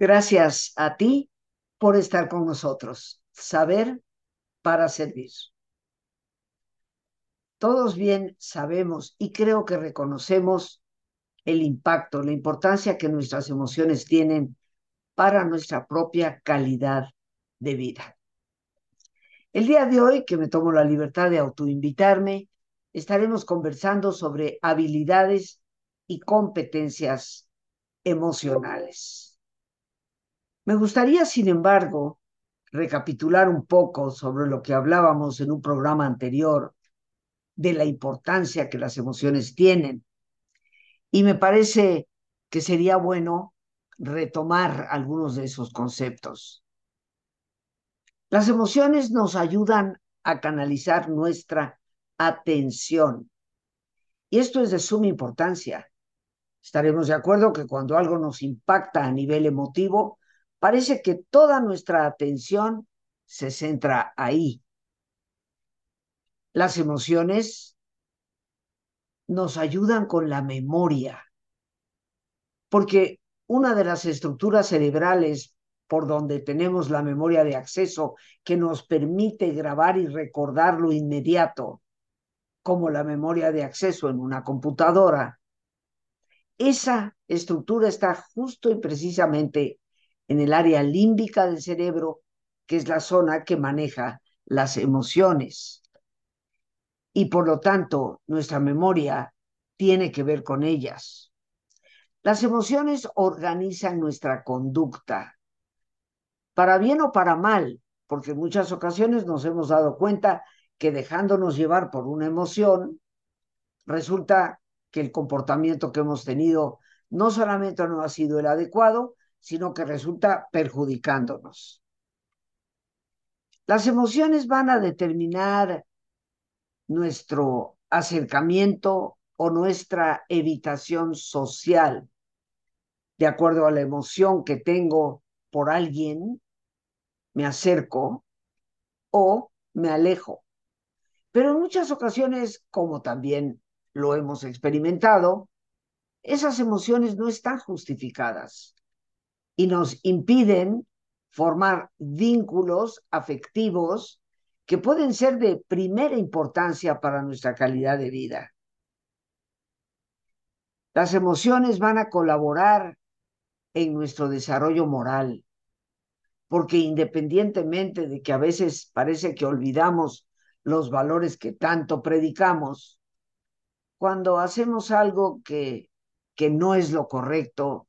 Gracias a ti por estar con nosotros. Saber para servir. Todos bien sabemos y creo que reconocemos el impacto, la importancia que nuestras emociones tienen para nuestra propia calidad de vida. El día de hoy, que me tomo la libertad de autoinvitarme, estaremos conversando sobre habilidades y competencias emocionales. Me gustaría, sin embargo, recapitular un poco sobre lo que hablábamos en un programa anterior de la importancia que las emociones tienen. Y me parece que sería bueno retomar algunos de esos conceptos. Las emociones nos ayudan a canalizar nuestra atención. Y esto es de suma importancia. Estaremos de acuerdo que cuando algo nos impacta a nivel emotivo, parece que toda nuestra atención se centra ahí. Las emociones nos ayudan con la memoria, porque una de las estructuras cerebrales por donde tenemos la memoria de acceso que nos permite grabar y recordar lo inmediato, como la memoria de acceso en una computadora, esa estructura está justo y precisamente en el área límbica del cerebro, que es la zona que maneja las emociones. Y por lo tanto, nuestra memoria tiene que ver con ellas. Las emociones organizan nuestra conducta, para bien o para mal, porque en muchas ocasiones nos hemos dado cuenta que dejándonos llevar por una emoción, resulta que el comportamiento que hemos tenido no solamente no ha sido el adecuado, sino que resulta perjudicándonos. Las emociones van a determinar nuestro acercamiento o nuestra evitación social. De acuerdo a la emoción que tengo por alguien, me acerco o me alejo. Pero en muchas ocasiones, como también lo hemos experimentado, esas emociones no están justificadas y nos impiden formar vínculos afectivos que pueden ser de primera importancia para nuestra calidad de vida. Las emociones van a colaborar en nuestro desarrollo moral, porque independientemente de que a veces parece que olvidamos los valores que tanto predicamos, cuando hacemos algo que, que no es lo correcto,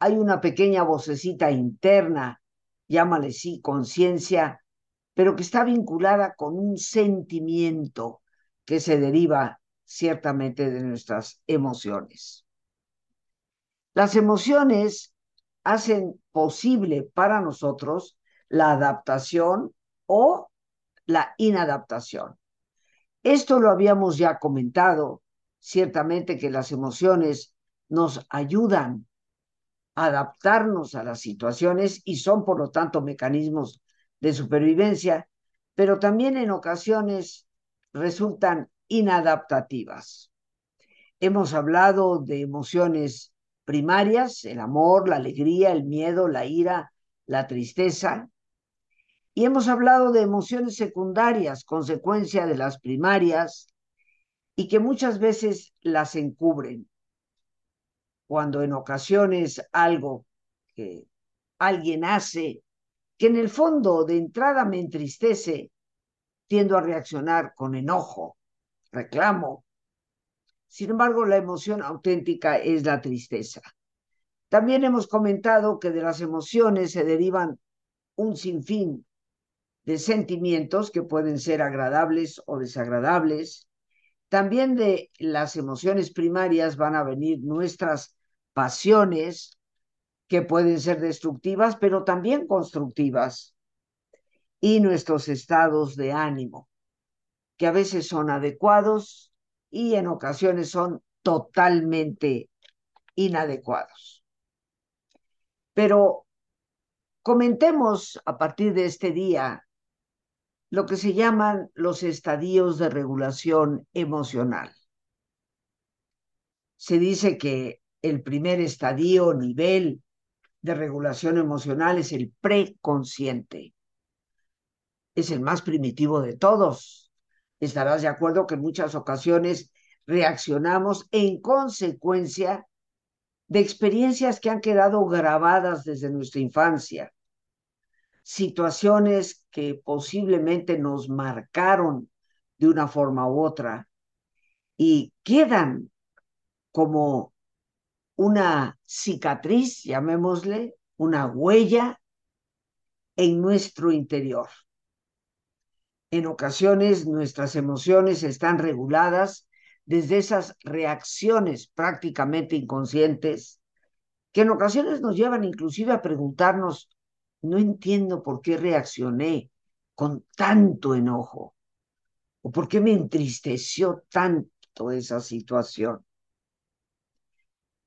hay una pequeña vocecita interna, llámale sí, conciencia, pero que está vinculada con un sentimiento que se deriva ciertamente de nuestras emociones. Las emociones hacen posible para nosotros la adaptación o la inadaptación. Esto lo habíamos ya comentado, ciertamente que las emociones nos ayudan adaptarnos a las situaciones y son, por lo tanto, mecanismos de supervivencia, pero también en ocasiones resultan inadaptativas. Hemos hablado de emociones primarias, el amor, la alegría, el miedo, la ira, la tristeza, y hemos hablado de emociones secundarias, consecuencia de las primarias, y que muchas veces las encubren cuando en ocasiones algo que alguien hace, que en el fondo de entrada me entristece, tiendo a reaccionar con enojo, reclamo. Sin embargo, la emoción auténtica es la tristeza. También hemos comentado que de las emociones se derivan un sinfín de sentimientos que pueden ser agradables o desagradables. También de las emociones primarias van a venir nuestras pasiones que pueden ser destructivas, pero también constructivas, y nuestros estados de ánimo, que a veces son adecuados y en ocasiones son totalmente inadecuados. Pero comentemos a partir de este día lo que se llaman los estadios de regulación emocional. Se dice que el primer estadio, nivel de regulación emocional es el preconsciente. Es el más primitivo de todos. Estarás de acuerdo que en muchas ocasiones reaccionamos en consecuencia de experiencias que han quedado grabadas desde nuestra infancia, situaciones que posiblemente nos marcaron de una forma u otra y quedan como una cicatriz, llamémosle, una huella en nuestro interior. En ocasiones nuestras emociones están reguladas desde esas reacciones prácticamente inconscientes que en ocasiones nos llevan inclusive a preguntarnos, no entiendo por qué reaccioné con tanto enojo o por qué me entristeció tanto esa situación.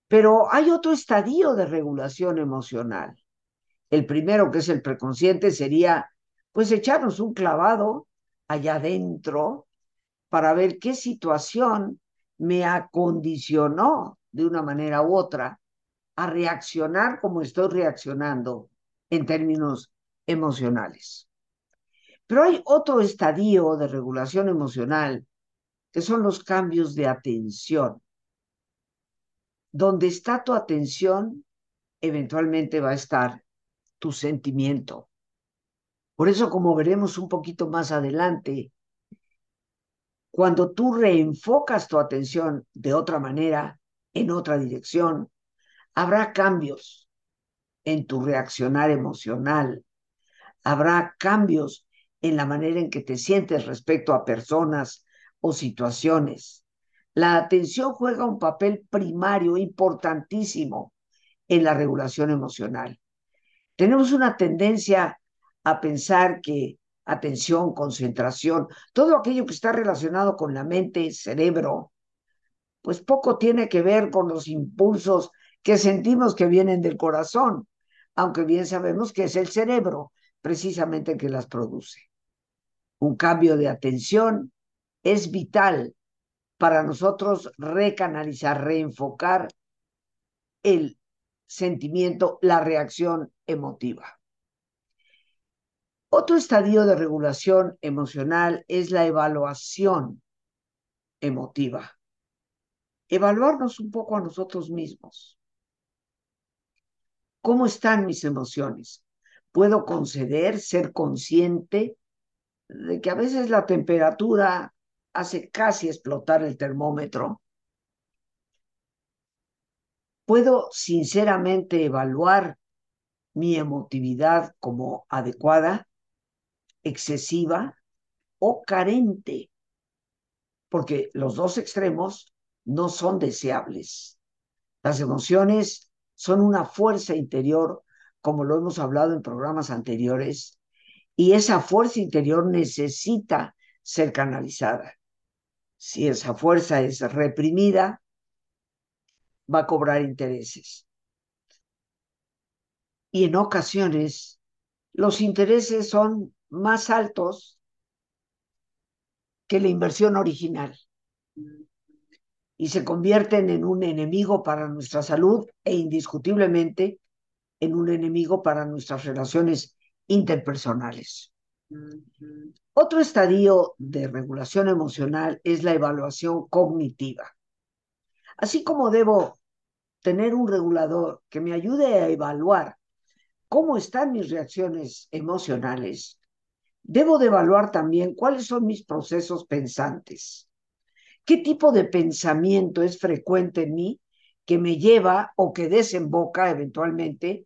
Pero hay otro estadio de regulación emocional. El primero, que es el preconsciente, sería pues echarnos un clavado allá adentro para ver qué situación me acondicionó de una manera u otra a reaccionar como estoy reaccionando en términos emocionales. Pero hay otro estadio de regulación emocional que son los cambios de atención. Donde está tu atención, eventualmente va a estar tu sentimiento. Por eso, como veremos un poquito más adelante, cuando tú reenfocas tu atención de otra manera, en otra dirección, habrá cambios en tu reaccionar emocional, habrá cambios en la manera en que te sientes respecto a personas o situaciones. La atención juega un papel primario importantísimo en la regulación emocional. Tenemos una tendencia a pensar que atención, concentración, todo aquello que está relacionado con la mente, cerebro, pues poco tiene que ver con los impulsos que sentimos que vienen del corazón, aunque bien sabemos que es el cerebro precisamente que las produce. Un cambio de atención es vital para nosotros recanalizar, reenfocar el sentimiento, la reacción emotiva. Otro estadio de regulación emocional es la evaluación emotiva. Evaluarnos un poco a nosotros mismos. ¿Cómo están mis emociones? ¿Puedo conceder, ser consciente de que a veces la temperatura hace casi explotar el termómetro? ¿Puedo sinceramente evaluar mi emotividad como adecuada? excesiva o carente, porque los dos extremos no son deseables. Las emociones son una fuerza interior, como lo hemos hablado en programas anteriores, y esa fuerza interior necesita ser canalizada. Si esa fuerza es reprimida, va a cobrar intereses. Y en ocasiones los intereses son más altos que la inversión original y se convierten en un enemigo para nuestra salud e indiscutiblemente en un enemigo para nuestras relaciones interpersonales. Otro estadio de regulación emocional es la evaluación cognitiva. Así como debo tener un regulador que me ayude a evaluar cómo están mis reacciones emocionales, debo de evaluar también cuáles son mis procesos pensantes. ¿Qué tipo de pensamiento es frecuente en mí que me lleva o que desemboca eventualmente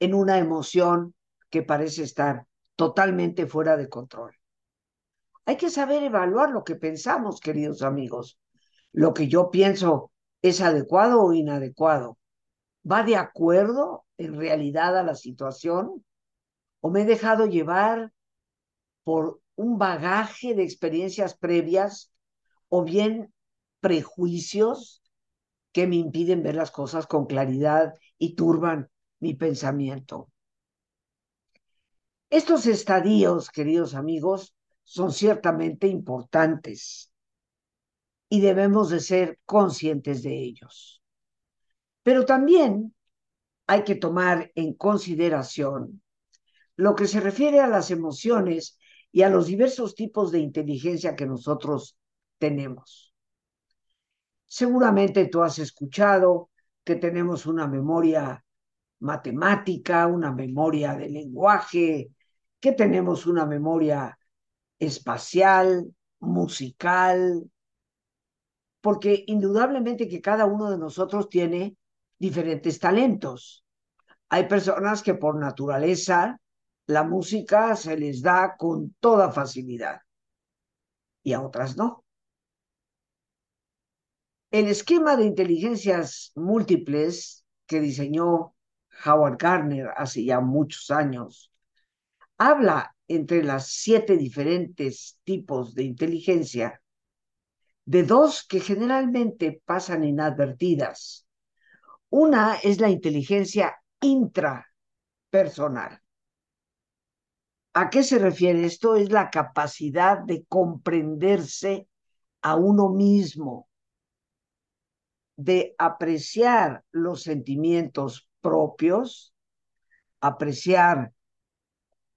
en una emoción que parece estar totalmente fuera de control? Hay que saber evaluar lo que pensamos, queridos amigos. Lo que yo pienso es adecuado o inadecuado. ¿Va de acuerdo en realidad a la situación? ¿O me he dejado llevar por un bagaje de experiencias previas o bien prejuicios que me impiden ver las cosas con claridad y turban mi pensamiento. Estos estadios, queridos amigos, son ciertamente importantes y debemos de ser conscientes de ellos. Pero también hay que tomar en consideración lo que se refiere a las emociones y a los diversos tipos de inteligencia que nosotros tenemos. Seguramente tú has escuchado que tenemos una memoria matemática, una memoria de lenguaje, que tenemos una memoria espacial, musical, porque indudablemente que cada uno de nosotros tiene diferentes talentos. Hay personas que por naturaleza la música se les da con toda facilidad y a otras no. El esquema de inteligencias múltiples que diseñó Howard Gardner hace ya muchos años habla entre las siete diferentes tipos de inteligencia de dos que generalmente pasan inadvertidas. Una es la inteligencia intrapersonal. ¿A qué se refiere esto? Es la capacidad de comprenderse a uno mismo, de apreciar los sentimientos propios, apreciar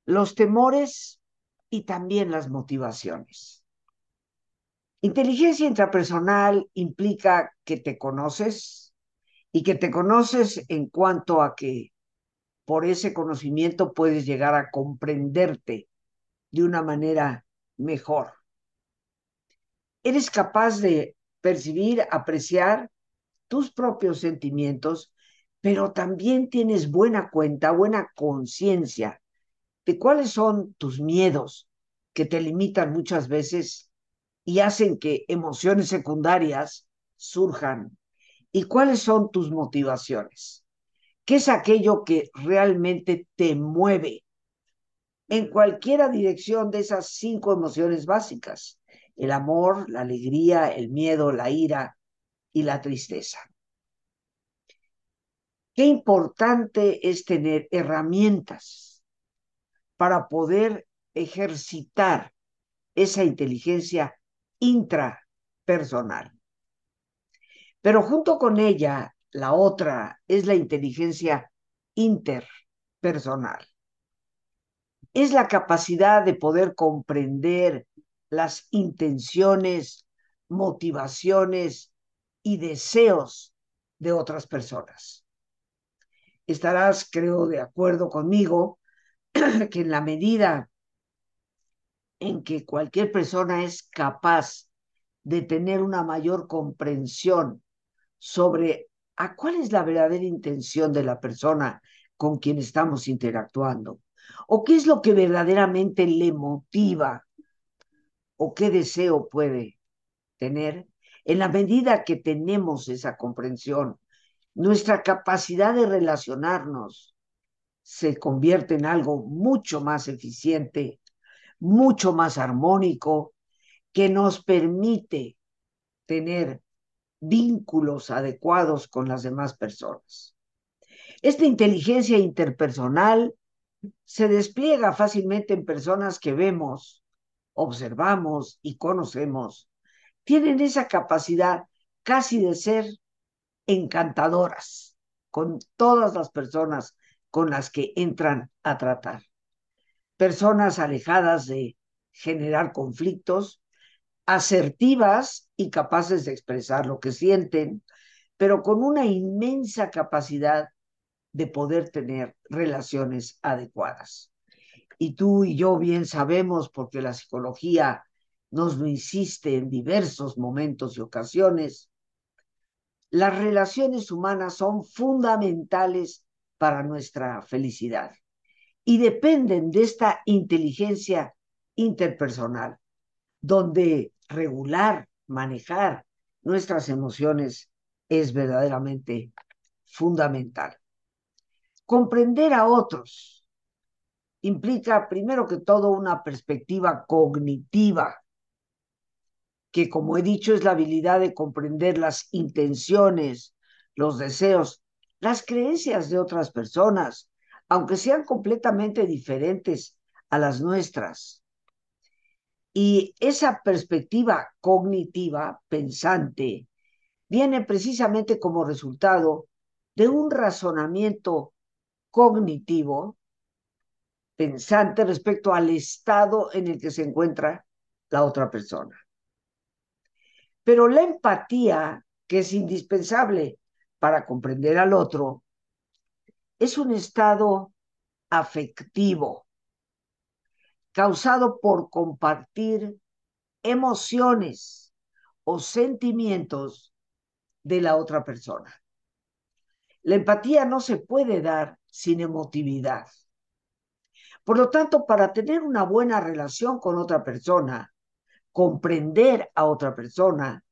los temores y también las motivaciones. Inteligencia intrapersonal implica que te conoces y que te conoces en cuanto a que por ese conocimiento puedes llegar a comprenderte de una manera mejor. Eres capaz de percibir, apreciar tus propios sentimientos, pero también tienes buena cuenta, buena conciencia de cuáles son tus miedos que te limitan muchas veces y hacen que emociones secundarias surjan y cuáles son tus motivaciones. ¿Qué es aquello que realmente te mueve en cualquiera dirección de esas cinco emociones básicas? El amor, la alegría, el miedo, la ira y la tristeza. Qué importante es tener herramientas para poder ejercitar esa inteligencia intrapersonal. Pero junto con ella la otra es la inteligencia interpersonal. Es la capacidad de poder comprender las intenciones, motivaciones y deseos de otras personas. Estarás, creo, de acuerdo conmigo que en la medida en que cualquier persona es capaz de tener una mayor comprensión sobre a cuál es la verdadera intención de la persona con quien estamos interactuando, o qué es lo que verdaderamente le motiva, o qué deseo puede tener, en la medida que tenemos esa comprensión, nuestra capacidad de relacionarnos se convierte en algo mucho más eficiente, mucho más armónico, que nos permite tener vínculos adecuados con las demás personas. Esta inteligencia interpersonal se despliega fácilmente en personas que vemos, observamos y conocemos. Tienen esa capacidad casi de ser encantadoras con todas las personas con las que entran a tratar. Personas alejadas de generar conflictos, asertivas y capaces de expresar lo que sienten, pero con una inmensa capacidad de poder tener relaciones adecuadas. Y tú y yo bien sabemos, porque la psicología nos lo insiste en diversos momentos y ocasiones, las relaciones humanas son fundamentales para nuestra felicidad y dependen de esta inteligencia interpersonal, donde regular, manejar nuestras emociones es verdaderamente fundamental. Comprender a otros implica, primero que todo, una perspectiva cognitiva, que como he dicho es la habilidad de comprender las intenciones, los deseos, las creencias de otras personas, aunque sean completamente diferentes a las nuestras. Y esa perspectiva cognitiva, pensante, viene precisamente como resultado de un razonamiento cognitivo, pensante respecto al estado en el que se encuentra la otra persona. Pero la empatía, que es indispensable para comprender al otro, es un estado afectivo, causado por compartir emociones o sentimientos de la otra persona. La empatía no se puede dar sin emotividad. Por lo tanto, para tener una buena relación con otra persona, comprender a otra persona,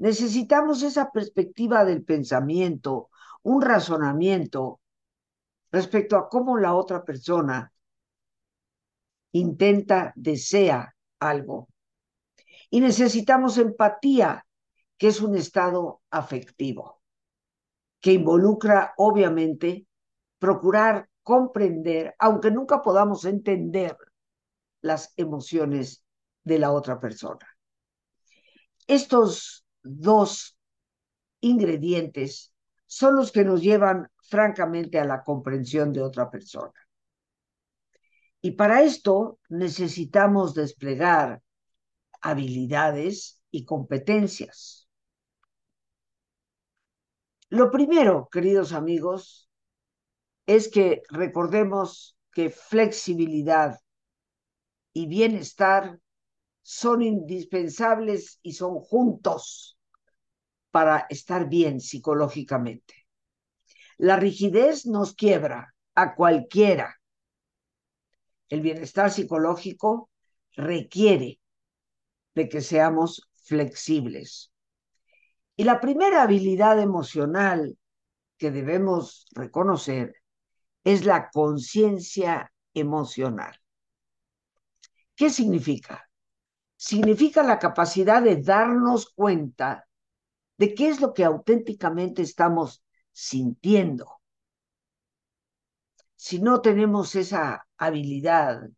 necesitamos esa perspectiva del pensamiento, un razonamiento respecto a cómo la otra persona intenta, desea algo. Y necesitamos empatía, que es un estado afectivo, que involucra, obviamente, procurar comprender, aunque nunca podamos entender las emociones de la otra persona. Estos dos ingredientes son los que nos llevan francamente a la comprensión de otra persona. Y para esto necesitamos desplegar habilidades y competencias. Lo primero, queridos amigos, es que recordemos que flexibilidad y bienestar son indispensables y son juntos para estar bien psicológicamente. La rigidez nos quiebra a cualquiera. El bienestar psicológico requiere de que seamos flexibles. Y la primera habilidad emocional que debemos reconocer es la conciencia emocional. ¿Qué significa? Significa la capacidad de darnos cuenta de qué es lo que auténticamente estamos sintiendo. Si no tenemos esa habilidad,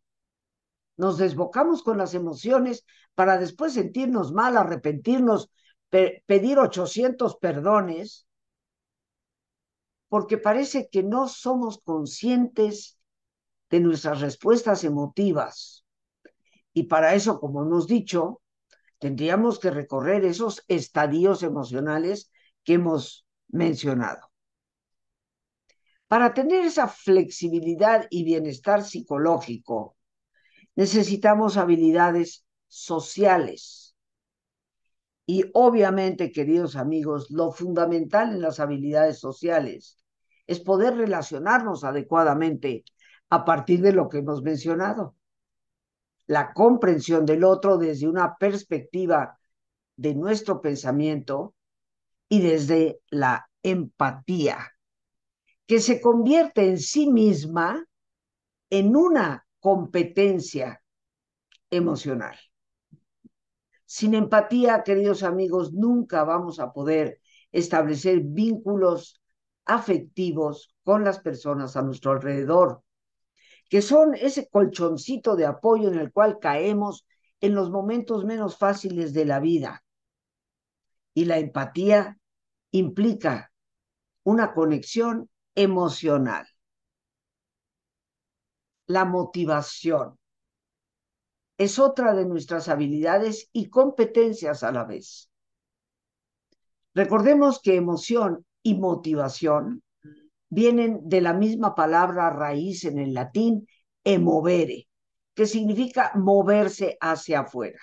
nos desbocamos con las emociones para después sentirnos mal, arrepentirnos, pedir 800 perdones, porque parece que no somos conscientes de nuestras respuestas emotivas. Y para eso, como hemos dicho, tendríamos que recorrer esos estadios emocionales que hemos mencionado. Para tener esa flexibilidad y bienestar psicológico, necesitamos habilidades sociales. Y obviamente, queridos amigos, lo fundamental en las habilidades sociales es poder relacionarnos adecuadamente a partir de lo que hemos mencionado. La comprensión del otro desde una perspectiva de nuestro pensamiento y desde la empatía, que se convierte en sí misma en una competencia emocional. Sin empatía, queridos amigos, nunca vamos a poder establecer vínculos afectivos con las personas a nuestro alrededor, que son ese colchoncito de apoyo en el cual caemos en los momentos menos fáciles de la vida. Y la empatía implica una conexión emocional. La motivación es otra de nuestras habilidades y competencias a la vez. Recordemos que emoción y motivación vienen de la misma palabra raíz en el latín, emovere, que significa moverse hacia afuera.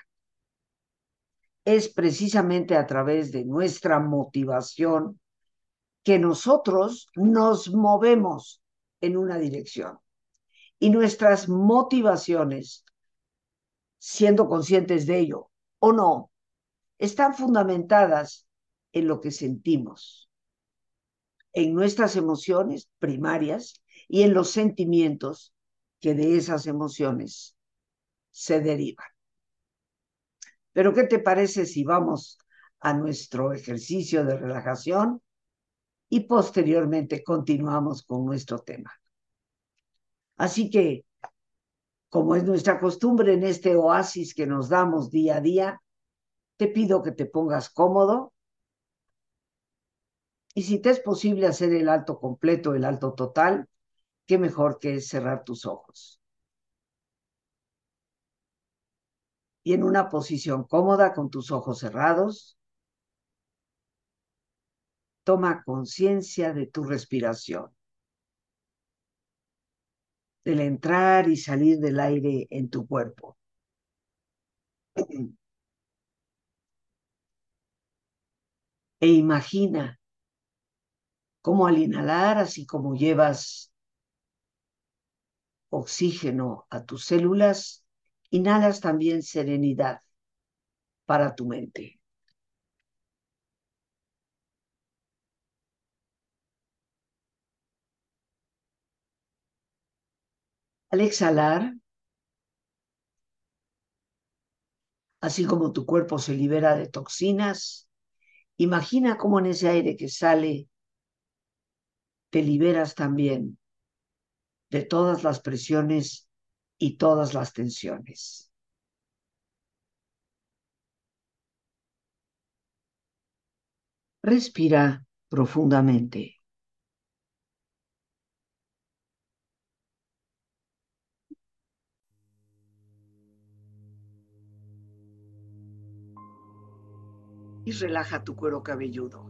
Es precisamente a través de nuestra motivación que nosotros nos movemos en una dirección. Y nuestras motivaciones, siendo conscientes de ello o no, están fundamentadas en lo que sentimos, en nuestras emociones primarias y en los sentimientos que de esas emociones se derivan. Pero ¿qué te parece si vamos a nuestro ejercicio de relajación y posteriormente continuamos con nuestro tema? Así que, como es nuestra costumbre en este oasis que nos damos día a día, te pido que te pongas cómodo Y si te es posible hacer el alto completo, el alto total, qué mejor que cerrar tus ojos. Y en una posición cómoda con tus ojos cerrados, toma conciencia de tu respiración, del entrar y salir del aire en tu cuerpo. E imagina cómo al inhalar, así como llevas oxígeno a tus células, inhalas también serenidad para tu mente. Al exhalar, así como tu cuerpo se libera de toxinas, imagina cómo en ese aire que sale te liberas también de todas las presiones y todas las tensiones. Respira profundamente. Y relaja tu cuero cabelludo.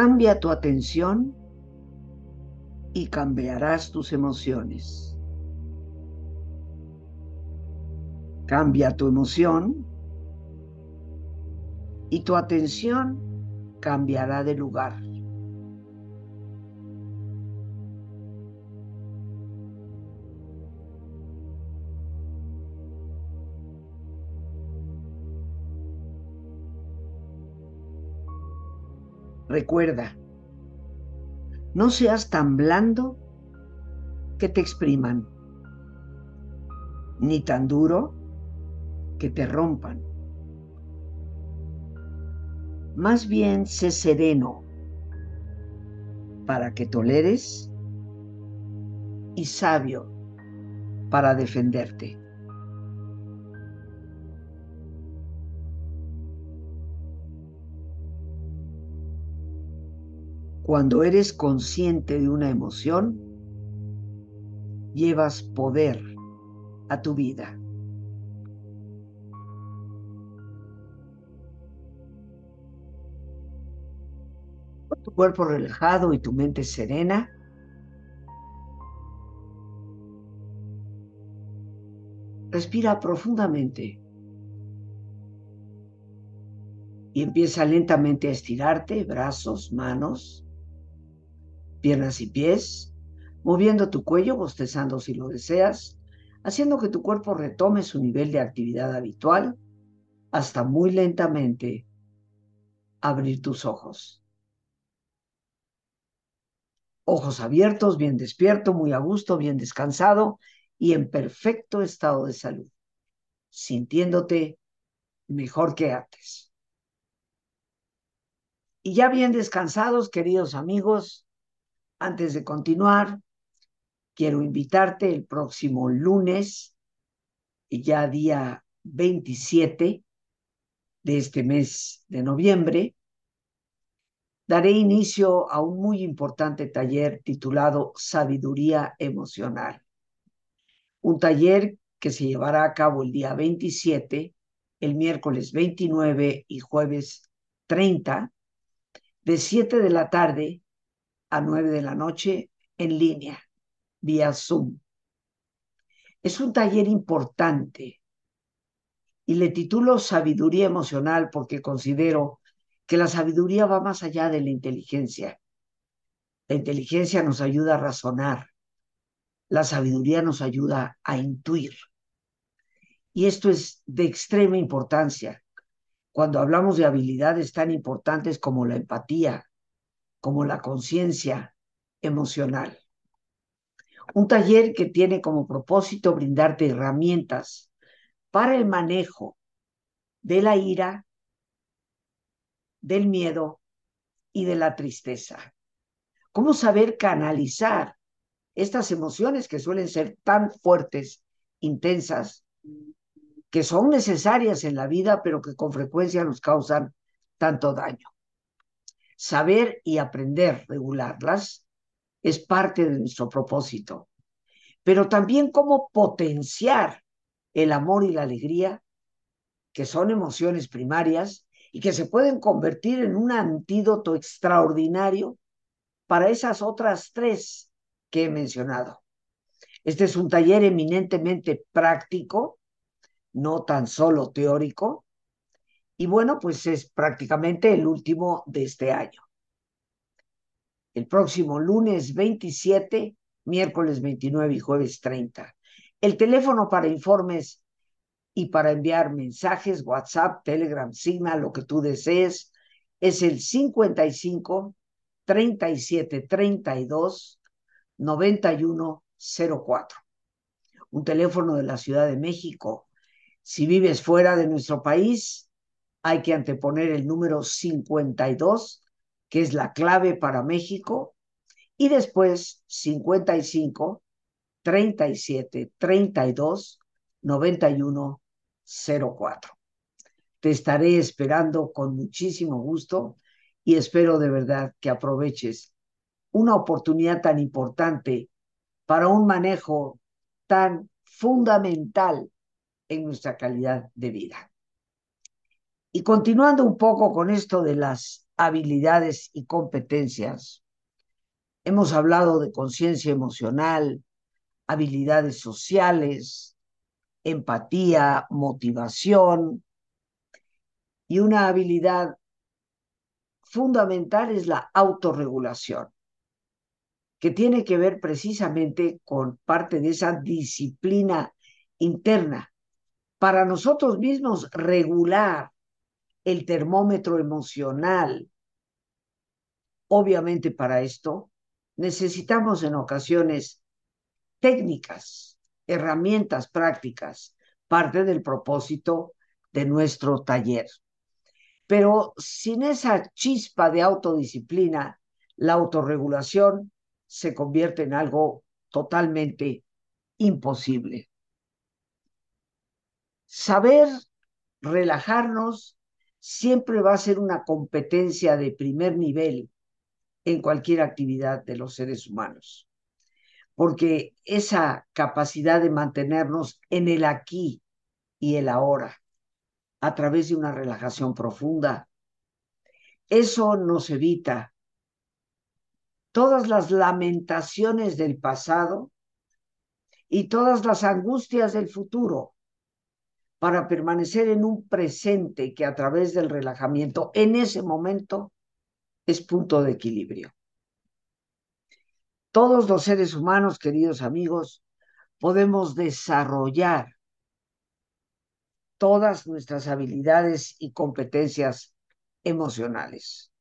Cambia tu atención y cambiarás tus emociones. Cambia tu emoción y tu atención cambiará de lugar. Recuerda, no seas tan blando que te expriman, ni tan duro que te rompan. Más bien sé sereno para que toleres y sabio para defenderte. Cuando eres consciente de una emoción, llevas poder a tu vida. tu cuerpo relajado y tu mente serena. Respira profundamente y empieza lentamente a estirarte, brazos, manos, piernas y pies, moviendo tu cuello, bostezando si lo deseas, haciendo que tu cuerpo retome su nivel de actividad habitual hasta muy lentamente abrir tus ojos ojos abiertos, bien despierto, muy a gusto, bien descansado y en perfecto estado de salud, sintiéndote mejor que antes. Y ya bien descansados, queridos amigos, antes de continuar, quiero invitarte el próximo lunes, ya día 27 de este mes de noviembre, daré inicio a un muy importante taller titulado Sabiduría Emocional. Un taller que se llevará a cabo el día 27, el miércoles 29 y jueves 30, de 7 de la tarde a 9 de la noche en línea, vía Zoom. Es un taller importante y le titulo Sabiduría Emocional porque considero que la sabiduría va más allá de la inteligencia. La inteligencia nos ayuda a razonar, la sabiduría nos ayuda a intuir. Y esto es de extrema importancia cuando hablamos de habilidades tan importantes como la empatía, como la conciencia emocional. Un taller que tiene como propósito brindarte herramientas para el manejo de la ira, del miedo y de la tristeza. ¿Cómo saber canalizar estas emociones que suelen ser tan fuertes, intensas, que son necesarias en la vida, pero que con frecuencia nos causan tanto daño? Saber y aprender regularlas es parte de nuestro propósito, pero también cómo potenciar el amor y la alegría, que son emociones primarias y que se pueden convertir en un antídoto extraordinario para esas otras tres que he mencionado. Este es un taller eminentemente práctico, no tan solo teórico, y bueno, pues es prácticamente el último de este año. El próximo lunes 27, miércoles 29 y jueves 30. El teléfono para informes y para enviar mensajes, WhatsApp, Telegram, Signal, lo que tú desees, es el 55 37 32 91 04. Un teléfono de la Ciudad de México. Si vives fuera de nuestro país, hay que anteponer el número 52, que es la clave para México, y después 55 37 32 91 04. Te estaré esperando con muchísimo gusto y espero de verdad que aproveches una oportunidad tan importante para un manejo tan fundamental en nuestra calidad de vida. Y continuando un poco con esto de las habilidades y competencias, hemos hablado de conciencia emocional, habilidades sociales, empatía, motivación y una habilidad fundamental es la autorregulación, que tiene que ver precisamente con parte de esa disciplina interna. Para nosotros mismos regular el termómetro emocional. Obviamente para esto necesitamos en ocasiones técnicas, herramientas prácticas, parte del propósito de nuestro taller. Pero sin esa chispa de autodisciplina, la autorregulación se convierte en algo totalmente imposible. Saber relajarnos siempre va a ser una competencia de primer nivel en cualquier actividad de los seres humanos, porque esa capacidad de mantenernos en el aquí y el ahora a través de una relajación profunda, eso nos evita todas las lamentaciones del pasado y todas las angustias del futuro para permanecer en un presente que a través del relajamiento en ese momento es punto de equilibrio. Todos los seres humanos, queridos amigos, podemos desarrollar todas nuestras habilidades y competencias emocionales.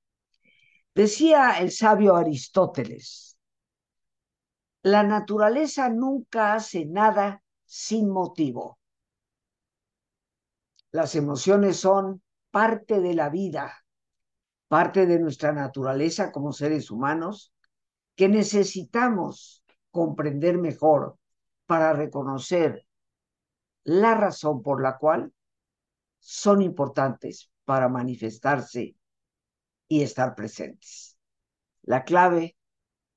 Decía el sabio Aristóteles, la naturaleza nunca hace nada sin motivo. Las emociones son parte de la vida, parte de nuestra naturaleza como seres humanos, que necesitamos comprender mejor para reconocer la razón por la cual son importantes para manifestarse y estar presentes. La clave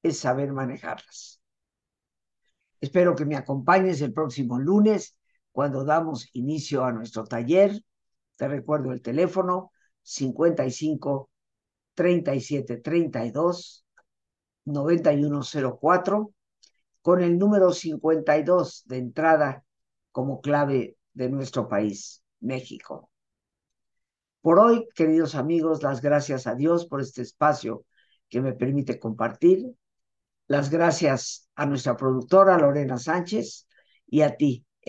es saber manejarlas. Espero que me acompañes el próximo lunes cuando damos inicio a nuestro taller. Te recuerdo el teléfono 55 37 32 9104 con el número 52 de entrada como clave de nuestro país, México. Por hoy, queridos amigos, las gracias a Dios por este espacio que me permite compartir. Las gracias a nuestra productora Lorena Sánchez y a ti,